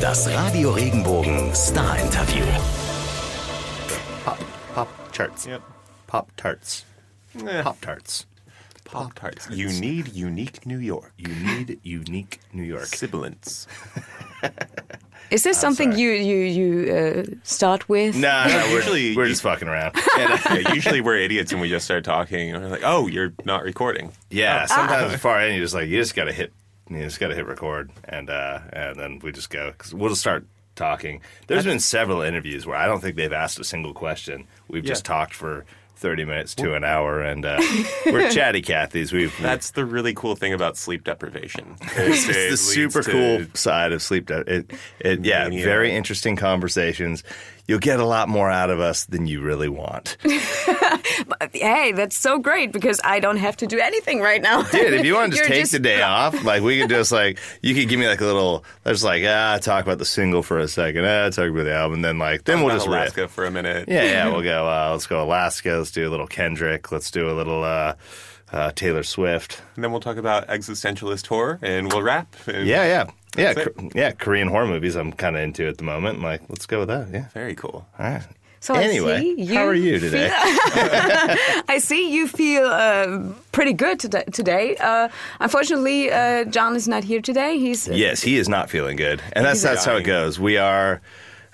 Das Radio Regenbogen Star Interview. Pop, pop charts. Yep. Pop tarts. Eh. Pop tarts. Pop Tarts. You need unique New York. You need unique New York. Sibilance. Is this something you you you uh, start with? No, no, we're, Usually we're just fucking around. yeah, usually we're idiots and we just start talking and we're like, oh, you're not recording. Yeah, sometimes far in, you're just like you just gotta hit, you just gotta hit record, and uh, and then we just go because we'll just start talking. There's been several interviews where I don't think they've asked a single question. We've just talked for thirty minutes to an hour, and uh, we're chatty Cathy's. We've That's the really cool thing about sleep deprivation. it's It the super cool side of sleep. de- It, it, yeah, Mania. very interesting conversations. You'll get a lot more out of us than you really want. Hey, that's so great because I don't have to do anything right now. Dude, if you want to just You're take the day off, like we could just like you could give me like a little. Let's like ah talk about the single for a second. Ah, talk about the album, and then like then we'll About just Alaska riff. for a minute. Yeah, yeah, we'll go. Uh, let's go Alaska. Let's do a little Kendrick. Let's do a little uh, uh, Taylor Swift. And then we'll talk about existentialist horror and we'll wrap. And Yeah, yeah, yeah, That's yeah. Korean horror movies. I'm kind of into at the moment. Like, let's go with that. Yeah. Very cool. All right. So anyway, see how are you today? I see you feel uh, pretty good today. today. Uh, unfortunately, uh, John is not here today. He's Yes, he is not feeling good, and that's He's that's how it goes. We are.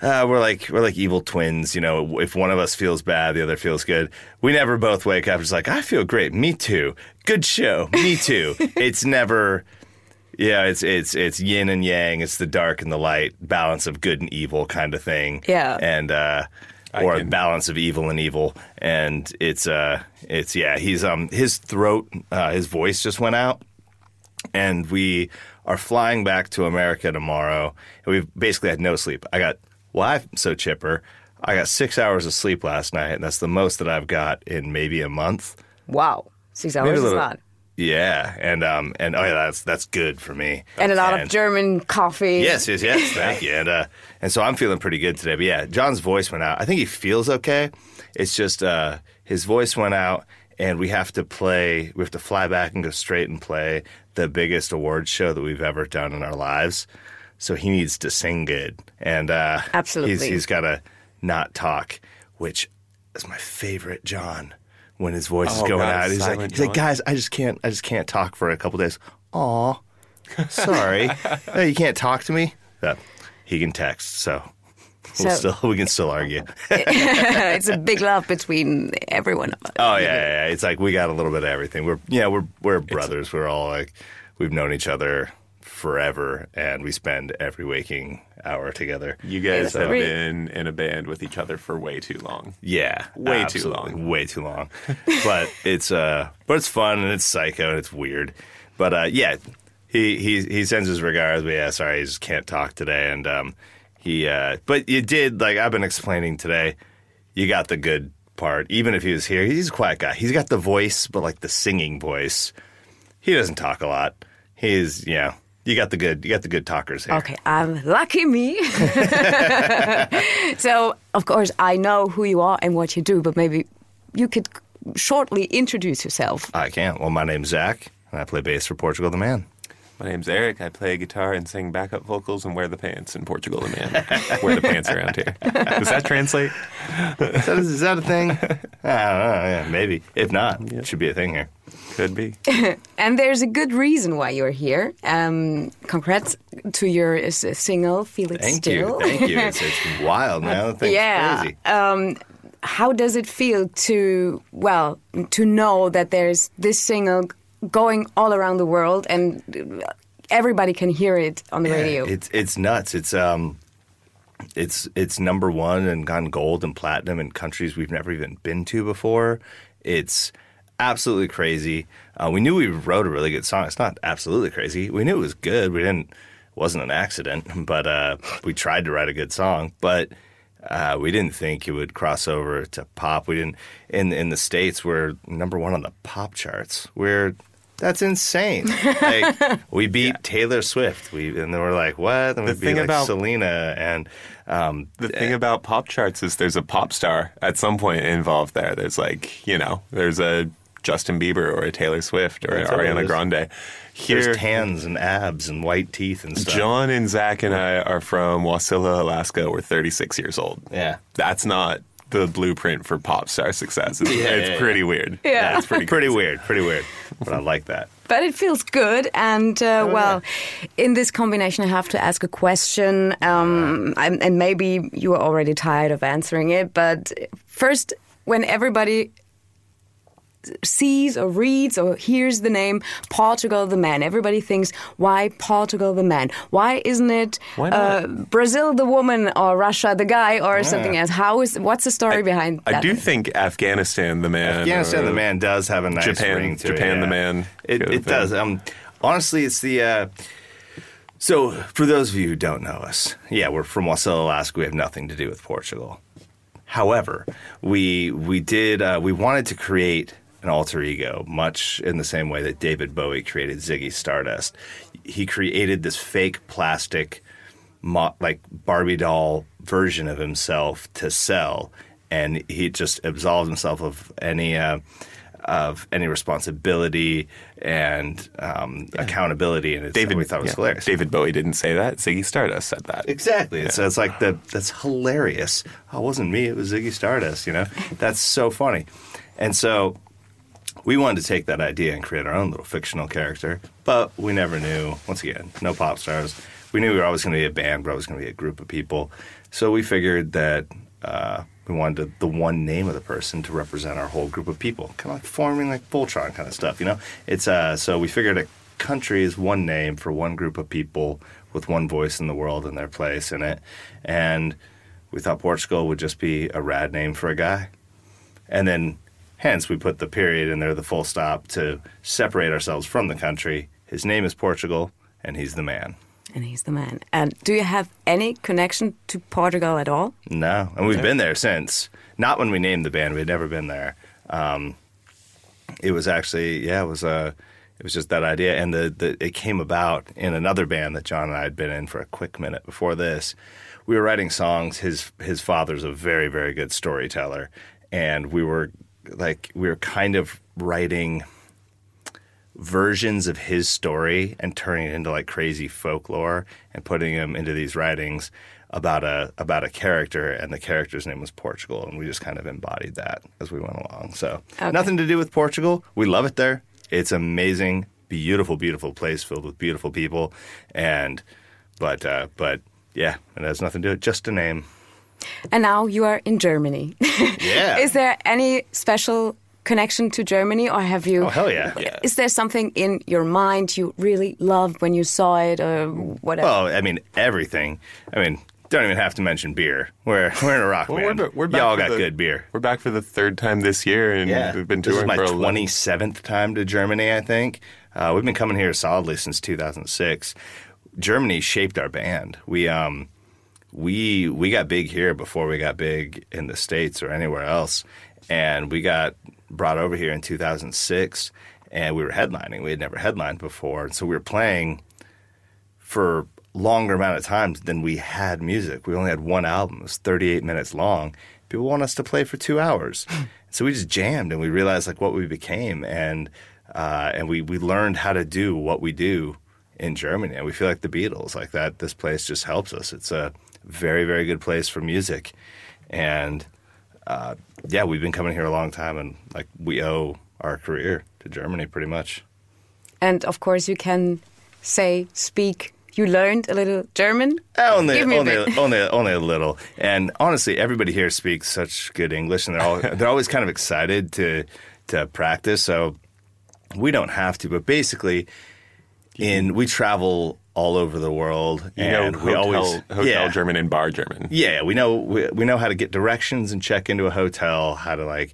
Uh, we're like we're like evil twins, you know. If one of us feels bad, the other feels good. We never both wake up just like I feel great. Me too. Good show. Me too. it's never. Yeah, it's it's it's yin and yang. It's the dark and the light, balance of good and evil kind of thing. Yeah. and uh, or a balance of evil and evil. And it's uh, it's yeah. He's um his throat, uh, his voice just went out and we are flying back to America tomorrow. We've basically had no sleep. I got, well, I'm so chipper. I got six hours of sleep last night, and that's the most that I've got in maybe a month. wow, six hours Maybe a is a little- lot, Yeah, and um, and oh yeah, that's that's good for me. and a lot of German coffee. Yes, yes, yes. Thank you. And uh, and so I'm feeling pretty good today. But yeah, John's voice went out. I think he feels okay. It's just uh, his voice went out, and we have to play. We have to fly back and go straight and play the biggest awards show that we've ever done in our lives. So he needs to sing good, and uh, Absolutely. he's, he's got to not talk, which is my favorite John. When his voice Oh, is going God, out, he's like, he's like, guys, I just can't, I just can't talk for a couple days. Aw, sorry, you can't talk to me. Uh, he can text, so we'll So- still we can still argue. it's a big love between everyone of us. Oh yeah, yeah, yeah. It's like we got a little bit of everything. We're yeah, we're we're brothers. We're all like we've known each other forever, and we spend every waking hour together. You guys It's have been in a band with each other for way too long. Yeah, Way too long. Way too long. but it's uh, but it's fun and it's psycho and it's weird. But uh, yeah, he he he sends his regards. But yeah, sorry, he just can't talk today. And um, he uh, but you did like I've been explaining today. You got the good part. Even if he was here, he's a quiet guy. He's got the voice, but like the singing voice. He doesn't talk a lot. He's you know. You got the good. You got the good talkers here. Okay, I'm lucky me. so, of course, I know who you are and what you do, but maybe you could shortly introduce yourself. I can't. Well, my name's Zach, and I play bass for Portugal the Man. My name's Eric. I play guitar and sing backup vocals and wear the pants in Portugal the Man. wear the pants around here. Does that translate? Is that, is that a thing? I don't know. Yeah, maybe. If not, it should be a thing here. Could be. And there's a good reason why you're here. Um, congrats to your uh, single, Feel It Thank Still. you. Thank you. It's, it's wild, man. Thing's yeah. crazy. Um, how does it feel to, well, to know that there's this single going all around the world and everybody can hear it on the radio? It's it's nuts. It's um, it's it's number one and gone gold and platinum in countries we've never even been to before. It's absolutely crazy. Uh, we knew we wrote a really good song. It's not absolutely crazy. We knew it was good. We didn't. It wasn't an accident, but uh, we tried to write a good song, but. Uh, we didn't think it would cross over to pop. We didn't in in the states. We're number one on the pop charts. We're that's insane. Like we beat Taylor Swift. We and then we're like, what? And we The beat thing like about- Selena and um, The thing about pop charts is there's a pop star at some point involved there. There's like, you know, there's a Justin Bieber or a Taylor Swift or That's all it Ariana. Grande. Here, There's tans and abs and white teeth and stuff. John and Zach and I are from Wasilla, Alaska. We're 36 years old. Yeah. That's not the blueprint for pop star success. It's, Yeah, it's yeah, pretty weird. Yeah. it's pretty Pretty weird, pretty weird. But I like that. But it feels good, and uh, well, in this combination, I have to ask a question, um, and and maybe you are already tired of answering it. But first, when everybody sees or reads or hears the name Portugal the Man, everybody thinks, why Portugal the Man? Why isn't it Why uh, Brazil the woman or Russia the guy or something else? How is what's the story behind I that? do think Afghanistan, the man. Afghanistan, or the man does have a nice Japan- ring to Japan, it. the yeah. man It, it does. Um, honestly, it's the. Uh, so, for those of you who don't know us, yeah, we're from Wasilla, Alaska. We have nothing to do with Portugal. However, we we did uh, we wanted to create an alter ego, much in the same way that David Bowie created Ziggy Stardust. He created this fake plastic, mo- like Barbie doll version of himself to sell, and he just absolved himself of any. Uh, of any responsibility and um, accountability, and David, we thought was yeah, hilarious. David Bowie didn't say that. Ziggy Stardust said that. Exactly. It's, it's like the that's hilarious. Oh, it wasn't me. It was Ziggy Stardust. You know, that's so funny. And so we wanted to take that idea and create our own little fictional character, but we never knew. Once again, no pop stars. We knew we were always going to be a band, but always going to be a group of people. So we figured that. Uh, we wanted the one name of the person to represent our whole group of people, kind of like forming like Voltron kind of stuff, you know. It's uh, so we figured a country is one name for one group of people with one voice in the world and their place in it, and we thought Portugal would just be a rad name for a guy, and then hence we put the period in there, the full stop to separate ourselves from the country. His name is Portugal, and he's the man. and he's the man. And do you have any connection to Portugal at all? No, and we've been there since. Not when we named the band; we had never been there. Um, it was actually, yeah, it was a, it was just that idea, and the, the it came about in another band that John and I had been in for a quick minute before this. We were writing songs. His his father's a very very good storyteller, and we were like we were kind of writing versions of his story and turning it into like crazy folklore and putting him into these writings about a about a character and the character's name was Portugal and we just kind of embodied that as we went along. So Okay. nothing to do with Portugal. We love it there. It's amazing, beautiful, beautiful place filled with beautiful people and but uh but yeah, it has nothing to do with just a name. And now you are in Germany. Yeah. Is there any special connection to Germany, or have you? Oh hell yeah. Is there something in your mind you really loved when you saw it, or whatever? Well, I mean everything. I mean, don't even have to mention beer. We're we're in a rock Well, band. we're, we're back Y'all for got the- good beer. We're back for the third time this year, and we've been this is touring my for 11 twenty seventh time to Germany. I think uh, we've been coming here solidly since two thousand six. Germany shaped our band. We um we we got big here before we got big in the states or anywhere else, and we got brought over here in two thousand six, and we were headlining. We had never headlined before, and so we were playing for longer amount of times than we had music. We only had one album. It was 38 minutes long. People want us to play for two hours. so we just jammed and we realized like what we became and uh, and we, we learned how to do what we do in Germany. And we feel like the Beatles, like that this place just helps us. It's a very, very good place for music. And uh, yeah, we've been coming here a long time and like we owe our career to Germany pretty much. and of course, you can say, speak. You learned a little German. Only, Give me a only, only a little. And honestly, everybody here speaks such good English, and they're all they're always kind of excited to to practice. So we don't have to, but basically, in we travel all over the world, You know, and hotel, we always hotel yeah, German and bar German. yeah, we know we, we know how to get directions and check into a hotel, how to like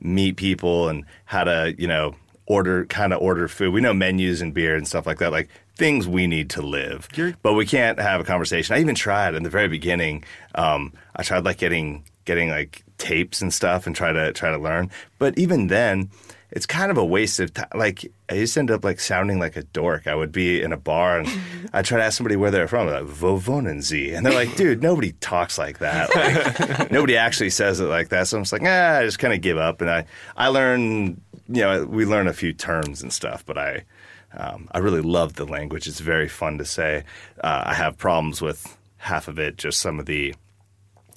meet people, and how to you know order kind of order food. We know menus and beer and stuff like that, like things we need to live. You're- but we can't have a conversation. I even tried in the very beginning. Um, I tried like getting getting like tapes and stuff and try to try to learn. But even then, it's kind of a waste of time. Like I just end up like sounding like a dork. I would be in a bar and I try to ask somebody where they're from. Like, Sie? And they're like, dude, nobody talks like that. Like, nobody actually says it like that. So I'm just like, ah, I just kind of give up. And I I learn you know, we learn a few terms and stuff, but I, um, I really love the language. It's very fun to say. Uh, I have problems with half of it, just some of the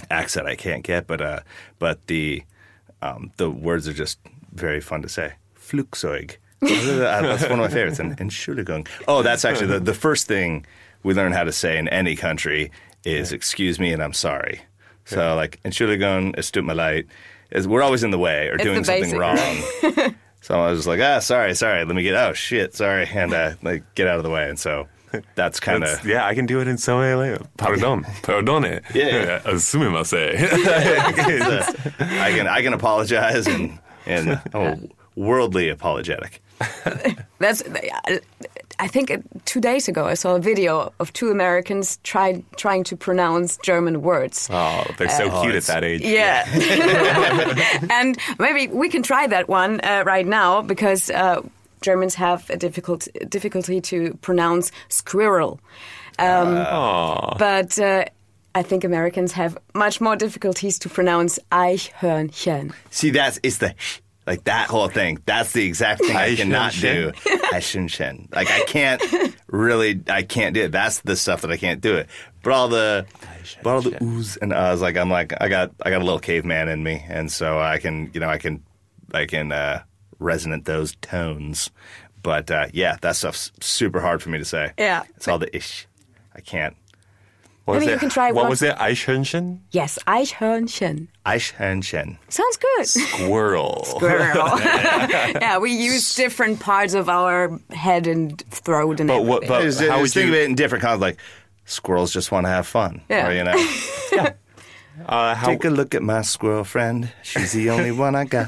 accent I can't get, but uh, but the um, the words are just very fun to say. Flugzeug. Uh, that's one of my favorites. And, and Entschuldigung. Oh, that's actually the, the first thing we learn how to say in any country is excuse me and I'm sorry. So like Entschuldigung, es tut mir leid. Is we're always in the way or It's doing something basic, wrong. so I was just like, ah, sorry, sorry. Let me get. Oh shit, sorry, and uh, like get out of the way. And so that's kind of yeah, I can do it in so many languages. Pardon, pardone. Yeah. Assumimase. I can I can apologize and and oh, worldly apologetic. That's. I think uh, two days ago I saw a video of two Americans try, trying to pronounce German words. Oh, they're so cute at that age. Yeah. and maybe we can try that one uh, right now because uh, Germans have a difficult difficulty to pronounce squirrel. Um, but uh, I think Americans have much more difficulties to pronounce Eichhörnchen. See, that's it's the like that whole thing. That's the exact thing I cannot do. Aishinshin. Like I can't really, I can't do it. That's the stuff that I can't do it. But all the, but all the oohs and uhs, like I'm like I got, I got a little caveman in me, and so I can, you know, I can, I can uh, resonate those tones. But uh, yeah, that stuff's super hard for me to say. Yeah. it's all the ish. I can't. What was Maybe it? you can try What one- was it? Eichhörnchen? Yes, Eichhörnchen. Aishinshin. Sounds good. Squirrel. Squirrel. yeah, we use different parts of our head and throat and But what- everything. but- Just, how just would think you- of it in different kinds, like squirrels just want to have fun. Yeah. Or, you know. Uh, how, Take a look at my squirrel friend. She's the only one I got.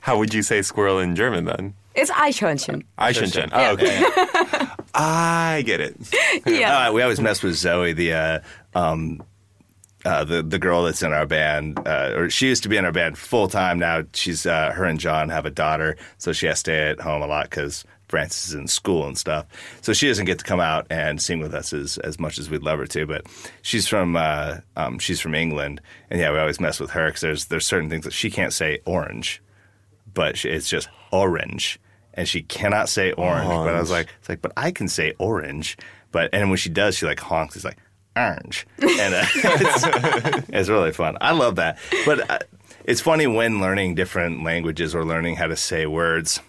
how would you say squirrel in German then? It's Eichhörnchen. Eichhörnchen. Oh, okay. I get it. Yeah. Uh, we always mess with Zoe, the uh, um, uh, the the girl that's in our band, uh, or she used to be in our band full time. Now she's uh, her and John have a daughter, so she has to stay at home a lot because Frances is in school and stuff. So she doesn't get to come out and sing with us as as much as we'd love her to. But she's from uh, um, she's from England, and yeah, we always mess with her because there's there's certain things that she can't say orange, but she, it's just orange, and she cannot say orange. But I was like, it's like, but I can say orange. But and when she does, she like honks. It's like orange, and uh, it's, it's really fun. I love that. But uh, it's funny when learning different languages or learning how to say words.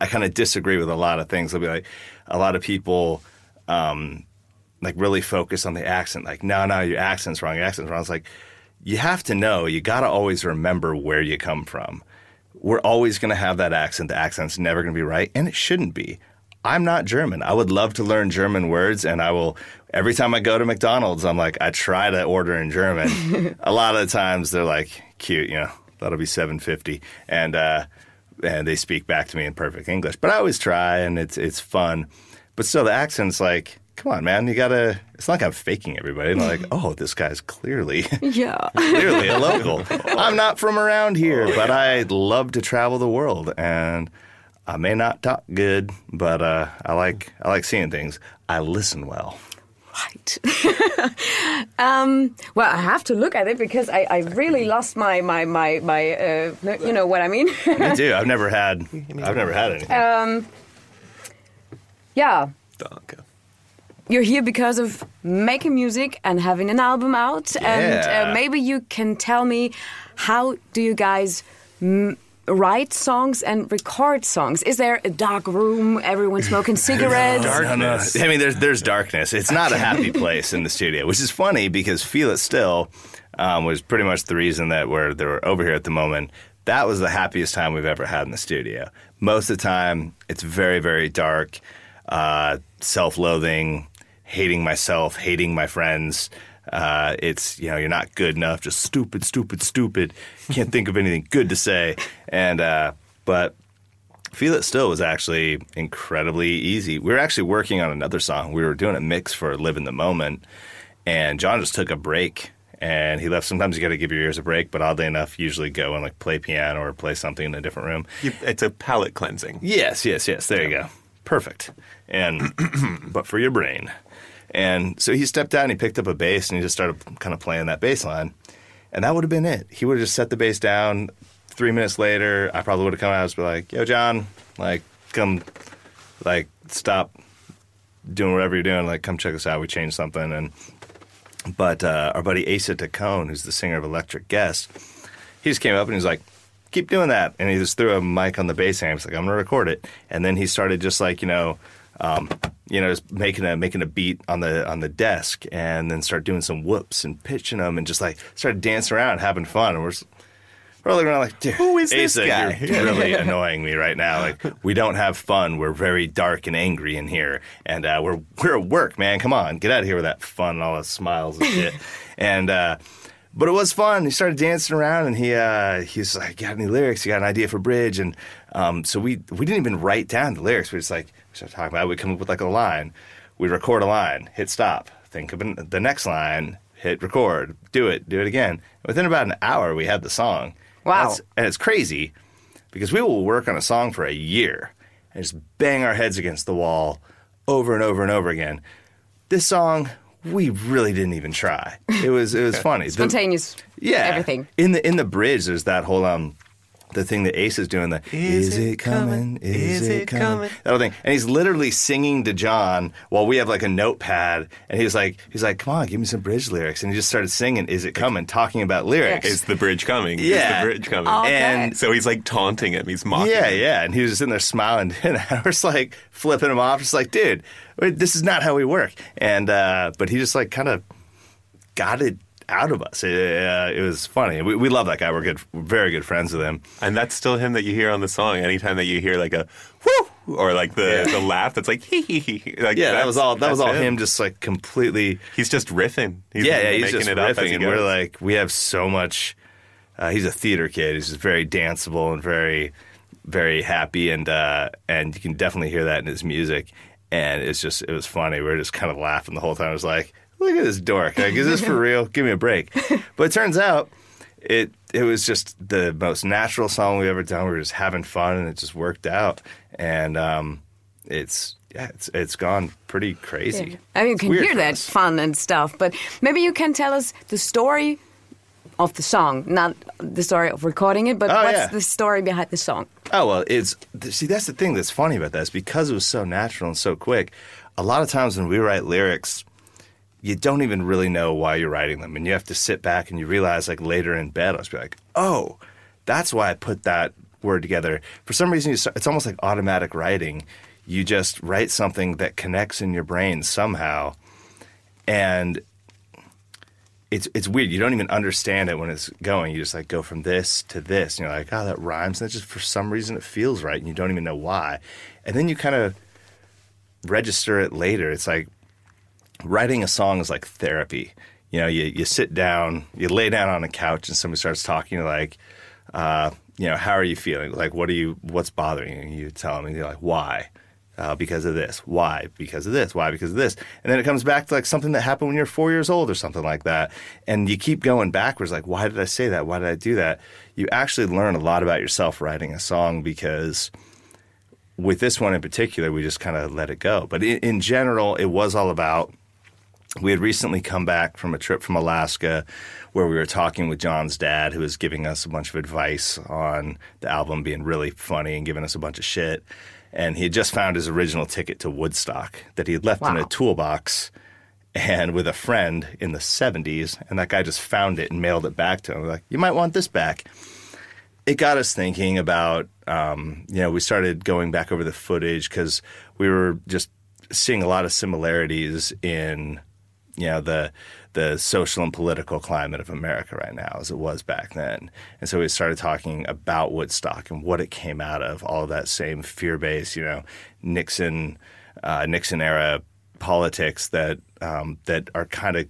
I kind of disagree with a lot of things. I'll be like, a lot of people. Um, like really focus on the accent. Like, no, no, your accent's wrong. Your accent's wrong. It's like you have to know. You got to always remember where you come from. We're always going to have that accent. The accent's never going to be right, and it shouldn't be. I'm not German. I would love to learn German words, and I will. Every time I go to McDonald's, I'm like, I try to order in German. a lot of the times, they're like, cute, you know, that'll be seven fifty, and uh, and they speak back to me in perfect English. But I always try, and it's it's fun. But still, the accent's like, come on, man, you gotta. It's not like I'm faking everybody. And like, oh, this guy's clearly Yeah. clearly a local. I'm not from around here, but I love to travel the world, and I may not talk good, but uh, I like I like seeing things. I listen well. Right. um, well, I have to look at it because I, I really lost my my my my. Uh, you know what I mean? Me too. I've never had I've never had anything. Um, yeah. Danke. You're here because of making music and having an album out, and uh, maybe you can tell me how do you guys m- write songs and record songs? Is there a dark room, everyone smoking cigarettes? No, no. I mean, there's there's darkness. It's not a happy place in the studio, which is funny because "Feel It Still" um, was pretty much the reason that we're they're over here at the moment. That was the happiest time we've ever had in the studio. Most of the time, it's very very dark, uh, self-loathing, hating myself, hating my friends. Uh, it's you know you're not good enough, just stupid, stupid, stupid. Can't think of anything good to say, and uh, but Feel It Still was actually incredibly easy. We were actually working on another song. We were doing a mix for Live in the Moment, and John just took a break and he left. Sometimes you got to give your ears a break, but oddly enough, usually go and like play piano or play something in a different room. You, it's a palate cleansing. Yes, yes, yes. There you go. Perfect. And but for your brain. And so he stepped out and he picked up a bass and he just started kind of playing that bass line. And that would have been it. He would have just set the bass down, three minutes later, I probably would have come out and be like, "Yo, John, like, come, like, stop doing whatever you're doing. Like, come check us out. We changed something." And but uh, our buddy Asa Taccone, who's the singer of Electric Guest, he just came up and he's like, "Keep doing that." And he just threw a mic on the bass amp. He's like, "I'm gonna record it." And then he started just like you know. Um, you know, just making a making a beat on the on the desk, and then start doing some whoops and pitching them, and just like started dancing around, having fun. And we're just, looking around like, dude, Who is this guy? You're really annoying me right now. Like, we don't have fun. We're very dark and angry in here, and uh, we're we're at work, man. Come on, get out of here with that fun, and all the smiles and shit. and uh, but it was fun. He started dancing around, and he uh, he's like, "Got any lyrics? You got an idea for bridge?" And um, so we we didn't even write down the lyrics. We are just like we started talking about. it. We come up with like a line. We record a line, hit stop, think of an, the next line, hit record, do it, do it again. Within about an hour, we had the song. Wow. That's- and it's crazy because we will work on a song for a year and just bang our heads against the wall over and over and over again. This song, we really didn't even try. It was it was funny. The- Spontaneous. yeah, Everything. in the in the bridge. There's that whole um. The thing that Ace is doing, the is, it coming? Is, it coming? That whole thing, and he's literally singing to John while we have like a notepad, and he's like, he's like, "Come on, give me some bridge lyrics," and he just started singing, "Is it coming?" Talking about lyrics. Is the bridge coming? Yeah. Is the bridge coming? Okay. And So he's like taunting him. He's mocking Yeah, him. yeah. And he was just in there smiling. And I was like flipping him off, just like, dude, this is not how we work. And, uh, but he just like kind of got it out of us. It, uh, it was funny. We, we love that guy. We're good, we're very good friends with him. And that's still him that you hear on the song. Anytime that you hear like a whoo or like the, Yeah. the laugh that's like hee hee hee. Like Yeah, that was all, that was all him. just like completely. He's just riffing. He's yeah, yeah, he's making just it riffing. And we're like, we have so much. Uh, he's a theater kid. He's just very danceable and very, very happy, and uh, and you can definitely hear that in his music. And it's just, it was funny. We were just kind of laughing the whole time. I was like, look at this dork. Like, is this for real? Give me a break. But it turns out, it it was just the most natural song we've ever done. We were just having fun, and it just worked out. And um, it's yeah, it's it's gone pretty crazy. I mean, you It's can hear that us. fun and stuff, but maybe you can tell us the story of the song, not the story of recording it, but Oh, what's yeah. the story behind the song? Oh well, it's see that's the thing that's funny about that is because it was so natural and so quick. A lot of times when we write lyrics, you don't even really know why you're writing them, and you have to sit back and you realize like later in bed, I was be like, oh, that's why I put that word together. For some reason, start, it's almost like automatic writing. You just write something that connects in your brain somehow, and it's it's weird. You don't even understand it when it's going. You just like go from this to this, and you're like, oh, that rhymes. And just for some reason it feels right, and you don't even know why. And then you kind of register it later. It's like writing a song is like therapy. You know, you you sit down, you lay down on a couch, and somebody starts talking. Like, uh, you know, how are you feeling? Like, what are you? What's bothering you? You tell them, and you're like, why? Uh, because of this. Why? Because of this. Why? Because of this. And then it comes back to like something that happened when you're four years old or something like that. And you keep going backwards. Like, why did I say that? Why did I do that? You actually learn a lot about yourself writing a song because with this one in particular, we just kind of let it go. But in, in general, it was all about. We had recently come back from a trip from Alaska where we were talking with John's dad, who was giving us a bunch of advice on the album being really funny and giving us a bunch of shit. And he had just found his original ticket to Woodstock that he had left in a toolbox and with a friend in the 70s. And that guy just found it and mailed it back to him. Like, you might want this back it got us thinking about um, you know we started going back over the footage because we were just seeing a lot of similarities in you know the the social and political climate of America right now as it was back then, and so we started talking about Woodstock and what it came out of, all of that same fear based you know Nixon uh, Nixon era politics that um, that are kind of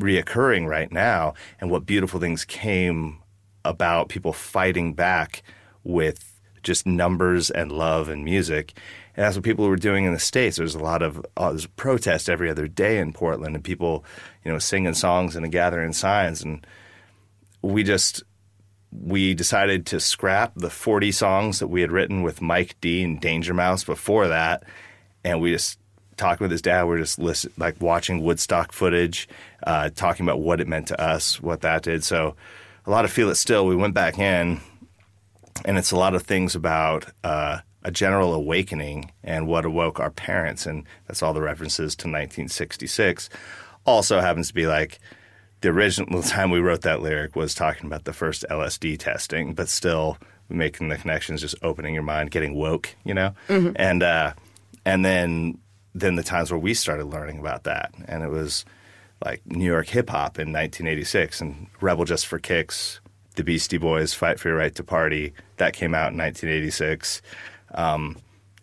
reoccurring right now, and what beautiful things came about people fighting back with just numbers and love and music. And that's what people were doing in the States. There's a lot of uh, protest every other day in Portland and people, you know, singing songs and gathering signs. And we just, we decided to scrap the 40 songs that we had written with Mike D and Danger Mouse before that. And we just, talking with his dad, we we're just listen, like watching Woodstock footage, uh, talking about what it meant to us, what that did. So a lot of Feel It Still, we went back in and it's a lot of things about uh, a general awakening and what awoke our parents, and that's all the references to 1966. Also happens to be like the original time we wrote that lyric was talking about the first LSD testing, but still making the connections, just opening your mind, getting woke, you know, and uh, and then then the times where we started learning about that, and it was like New York hip hop in 1986 and Rebel Just for Kicks, the Beastie Boys, Fight for Your Right to Party, that came out in 1986. Um,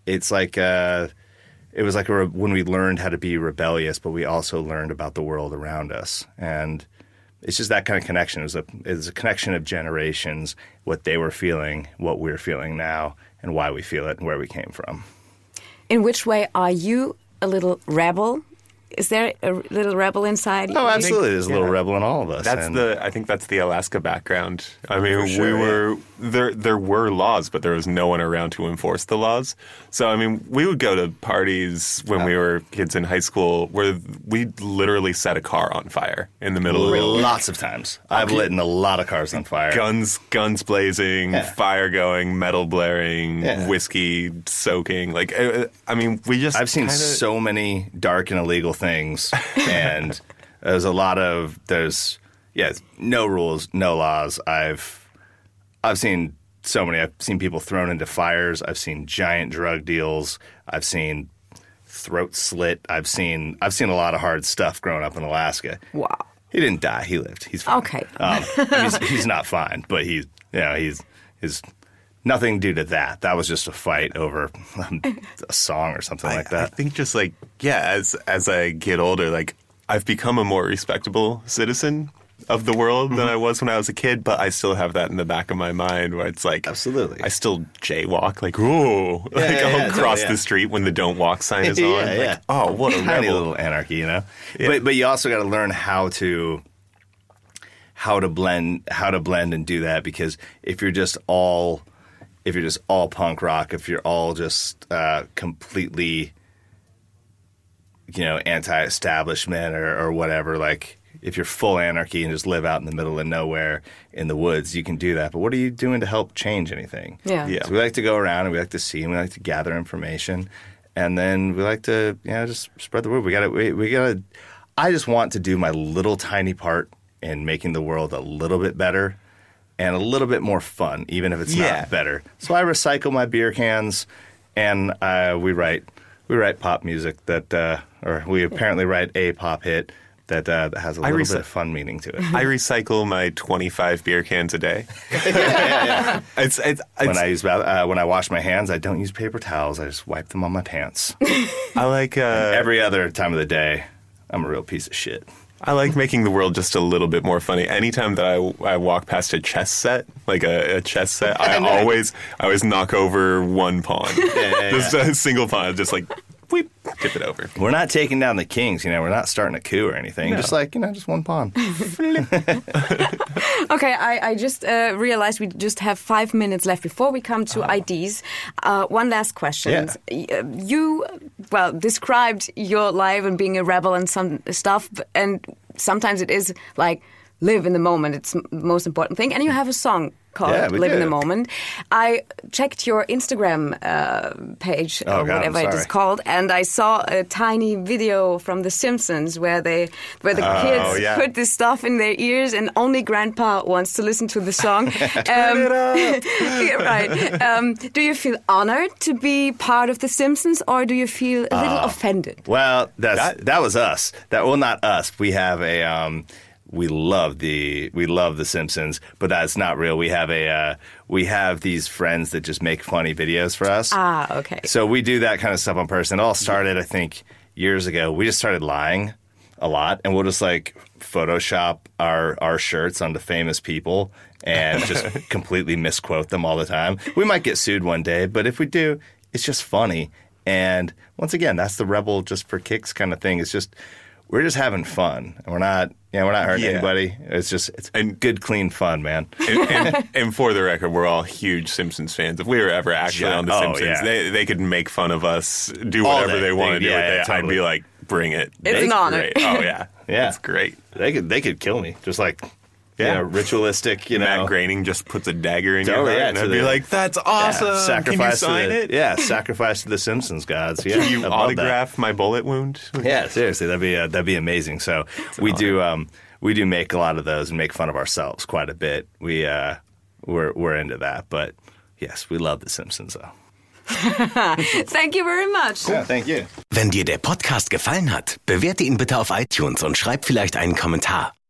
it's like uh, it was like re- when we learned how to be rebellious, but we also learned about the world around us, and it's just that kind of connection. It was a it was a connection of generations, what they were feeling, what we're feeling now, and why we feel it, and where we came from. In which way are you a little rebel? Is there a little rebel inside? Oh, absolutely. There's a little yeah. rebel in all of us. That's and- the. I think that's the Alaska background. I mean, sure, we yeah. were there. There were laws, but there was no one around to enforce the laws. So I mean, we would go to parties when we were kids in high school where we literally set a car on fire in the middle of the lots of times. I've lit a lot of cars on fire. guns guns blazing, Yeah. fire going, metal blaring, Yeah. whiskey soaking. Like uh, I mean, we just I've seen kinda- so many dark and illegal things, and there's a lot of there's yeah, no rules, no laws. I've I've seen so many. I've seen people thrown into fires. I've seen giant drug deals. I've seen throat slit. I've seen I've seen a lot of hard stuff growing up in Alaska. Wow. He didn't die. He lived. He's fine. Okay. Um, he's, he's not fine, but he's you know he's he's nothing due to that. That was just a fight over a song or something I, like that. I think just like yeah, as as I get older, like I've become a more respectable citizen of the world Mm-hmm. than I was when I was a kid, but I still have that in the back of my mind where it's like Absolutely. I still jaywalk like ooh like yeah, I'll yeah, cross totally, yeah. the street when the don't walk sign is on. yeah. Like, oh, what a tiny rebel. little anarchy, you know. Yeah. But but you also got to learn how to how to blend how to blend and do that because if you're just all if you're just all punk rock, if you're all just uh, completely you know anti-establishment or, or whatever, like if you're full anarchy and just live out in the middle of nowhere in the woods, you can do that. But what are you doing to help change anything? Yeah. Yeah. So we like to go around and we like to see and we like to gather information, and then we like to you know just spread the word. We got to we, we got to. I just want to do my little tiny part in making the world a little bit better and a little bit more fun, even if it's Yeah. not better. So I recycle my beer cans, and uh, we write we write pop music that, uh, or we apparently write a pop hit that, uh, that has a little recy- bit of fun meaning to it. I recycle my 25 beer cans a day. It's, it's, when it's I use bath- uh, when I wash my hands, I don't use paper towels. I just wipe them on my pants. I like uh, Every other time of the day, I'm a real piece of shit. I like making the world just a little bit more funny. Anytime that I, I walk past a chess set, like a, a chess set, I always I always knock over one pawn. yeah, just a single pawn, just like weep, tip it over. We're not taking down the kings, you know. We're not starting a coup or anything. Just like you know, just one pawn. Okay, I, I just uh, realized we just have five minutes left before we come to IDs. Uh, one last question. Yeah. Uh, You, well, described your life and being a rebel and some stuff, and sometimes it is like live in the moment. It's the most important thing. And you have a song called Yeah, we Live in the Moment. I checked your Instagram uh, page Oh, or God, whatever it is called, and I saw a tiny video from The Simpsons where they where the kids Oh, yeah. put this stuff in their ears, and only Grandpa wants to listen to the song. um, yeah, right. Um, do you feel honored to be part of The Simpsons, or do you feel a Uh, little offended? Well, that's That- that, was us. That well, not us. We have a um, we love the we love the Simpsons, but that's not real. We have a uh, we have these friends that just make funny videos for us. Ah, okay. So we do that kind of stuff on purpose. And it all started, I think, years ago. We just started lying a lot, and we'll just like Photoshop our our shirts onto famous people and just completely misquote them all the time. We might get sued one day, but if we do, it's just funny. And once again, that's the rebel just for kicks kind of thing. It's just we're just having fun, and we're not. Yeah, we're not hurting Yeah. anybody. It's just it's And- good, clean fun, man. And, and, and for the record, we're all huge Simpsons fans. If we were ever actually Yeah. on The Oh, Simpsons, yeah. they, they could make fun of us, do All whatever day. they want to do yeah, with yeah, it. I'd be like, bring it. It's an honor. Great. Oh, yeah. Yeah. It's great. They could they could kill me, just like you Yeah. know, ritualistic. You know, Matt Groening just puts a dagger in Oh, your heart, yeah, and to I'd be the- like, "That's Yeah, awesome! Can you sacrifice to sign the, it? Yeah, sacrifice to the Simpsons gods. Yeah, Can you I'd that. autograph my bullet wound?" Yeah, seriously, that'd be uh, that'd be amazing. So we do um, we do make a lot of those and make fun of ourselves quite a bit. We uh, we're we're into that, but yes, we love the Simpsons though. Thank you very much. Yeah, thank you. Wenn dir der Podcast gefallen hat, bewerte ihn bitte auf iTunes und schreib vielleicht einen Kommentar.